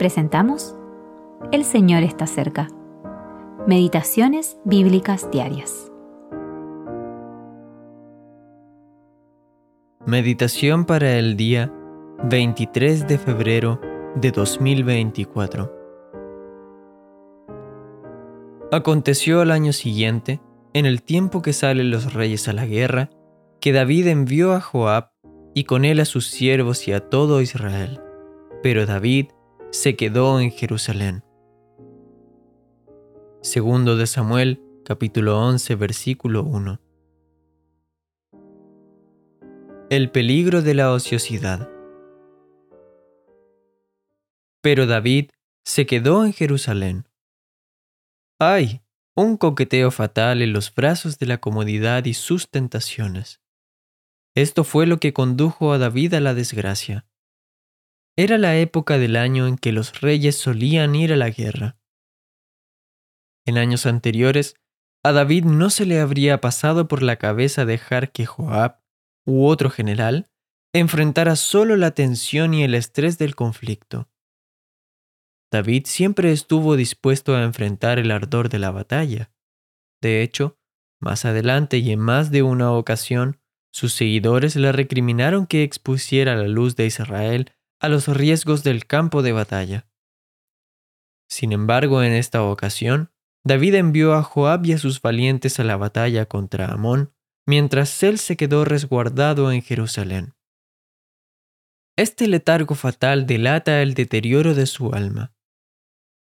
presentamos El Señor está cerca. Meditaciones Bíblicas Diarias. Meditación para el día 23 de febrero de 2024. Aconteció al año siguiente, en el tiempo que salen los reyes a la guerra, que David envió a Joab y con él a sus siervos y a todo Israel. Pero David se quedó en Jerusalén. Segundo de Samuel, capítulo 11, versículo 1. El peligro de la ociosidad. Pero David se quedó en Jerusalén. ¡Ay! Un coqueteo fatal en los brazos de la comodidad y sus tentaciones. Esto fue lo que condujo a David a la desgracia. Era la época del año en que los reyes solían ir a la guerra. En años anteriores, a David no se le habría pasado por la cabeza dejar que Joab u otro general enfrentara solo la tensión y el estrés del conflicto. David siempre estuvo dispuesto a enfrentar el ardor de la batalla. De hecho, más adelante y en más de una ocasión, sus seguidores le recriminaron que expusiera la luz de Israel a los riesgos del campo de batalla. Sin embargo, en esta ocasión, David envió a Joab y a sus valientes a la batalla contra Amón, mientras él se quedó resguardado en Jerusalén. Este letargo fatal delata el deterioro de su alma.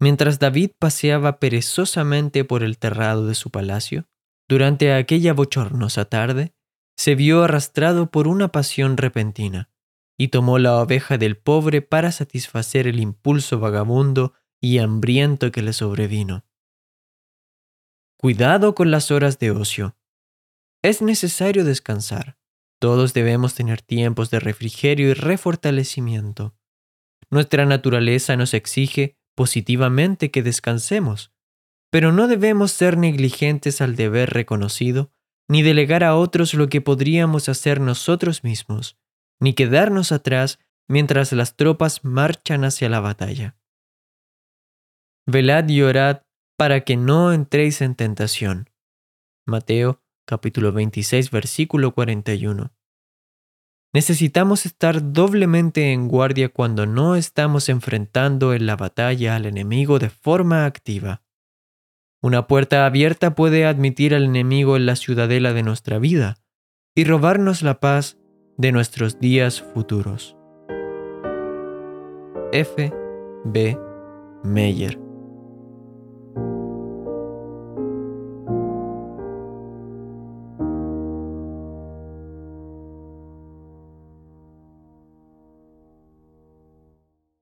Mientras David paseaba perezosamente por el terrado de su palacio, durante aquella bochornosa tarde, se vio arrastrado por una pasión repentina y tomó la oveja del pobre para satisfacer el impulso vagabundo y hambriento que le sobrevino. Cuidado con las horas de ocio. Es necesario descansar. Todos debemos tener tiempos de refrigerio y refortalecimiento. Nuestra naturaleza nos exige positivamente que descansemos, pero no debemos ser negligentes al deber reconocido, ni delegar a otros lo que podríamos hacer nosotros mismos ni quedarnos atrás mientras las tropas marchan hacia la batalla. Velad y orad para que no entréis en tentación. Mateo capítulo 26 versículo 41. Necesitamos estar doblemente en guardia cuando no estamos enfrentando en la batalla al enemigo de forma activa. Una puerta abierta puede admitir al enemigo en la ciudadela de nuestra vida y robarnos la paz de nuestros días futuros. F. B. Meyer